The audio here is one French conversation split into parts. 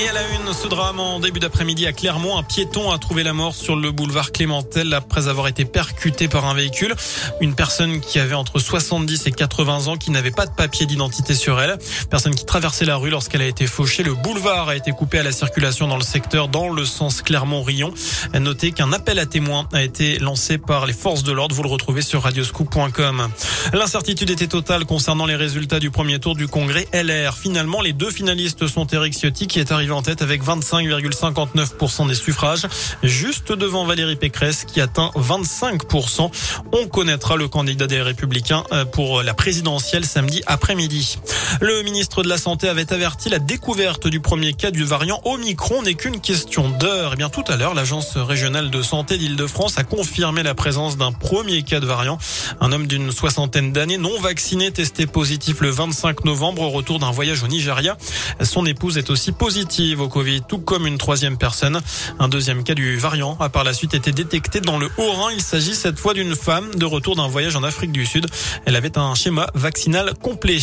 Et à la une, ce drame en début d'après-midi à Clermont, un piéton a trouvé la mort sur le boulevard Clémentel après avoir été percuté par un véhicule. Une personne qui avait entre 70 et 80 ans qui n'avait pas de papier d'identité sur elle. Personne qui traversait la rue lorsqu'elle a été fauchée. Le boulevard a été coupé à la circulation dans le secteur dans le sens Clermont-Rion. Notez qu'un appel à témoins a été lancé par les forces de l'ordre. Vous le retrouvez sur radioscoop.com. L'incertitude était totale concernant les résultats du premier tour du congrès LR. Finalement, les deux finalistes sont Eric Ciotti qui est arrivé en tête avec 25,59% des suffrages, juste devant Valérie Pécresse qui atteint 25%. On connaîtra le candidat des Républicains euh, pour la présidentielle samedi après-midi. Le ministre de la Santé avait averti la découverte du premier cas du variant Omicron n'est qu'une question d'heure. Et eh bien tout à l'heure, l'agence régionale de santé d'Île-de-France a confirmé la présence d'un premier cas de variant. Un homme d'une soixantaine d'années non vacciné testé positif le 25 novembre au retour d'un voyage au Nigeria. Son épouse est aussi positive au Covid, tout comme une troisième personne. Un deuxième cas du variant a par la suite été détecté dans le Haut-Rhin. Il s'agit cette fois d'une femme de retour d'un voyage en Afrique du Sud. Elle avait un schéma vaccinal complet.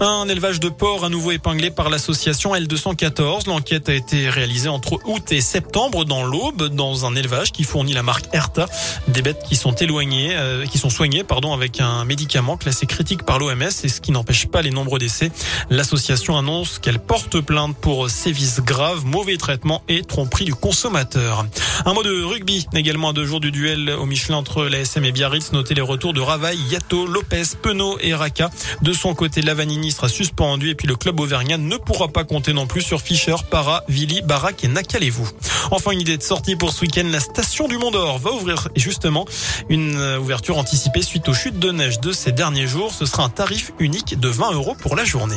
Un élevage de porcs à nouveau épinglé par l'association L214. L'enquête a été réalisée entre août et septembre dans l'Aube, dans un élevage qui fournit la marque Erta. Des bêtes qui sont éloignées, euh, qui sont soignées, pardon, avec un médicament classé critique par l'OMS et ce qui n'empêche pas les nombreux décès. L'association annonce qu'elle porte plainte pour sévices grave, mauvais traitement et tromperie du consommateur. Un mot de rugby, également à deux jours du duel au Michelin entre l'ASM et Biarritz. Notez les retours de Ravaille, Yato, Lopez, Penaud et Raka. De son côté, Lavanini sera suspendu et puis le club auvergnat ne pourra pas compter non plus sur Fischer, Para, Vili, Barak et Nakalevou. Enfin, une idée de sortie pour ce week-end. La station du Mont d'Or va ouvrir justement une euh, ouverture anticipée suite aux chutes de neige de ces derniers jours. Ce sera un tarif unique de 20 euros pour la journée.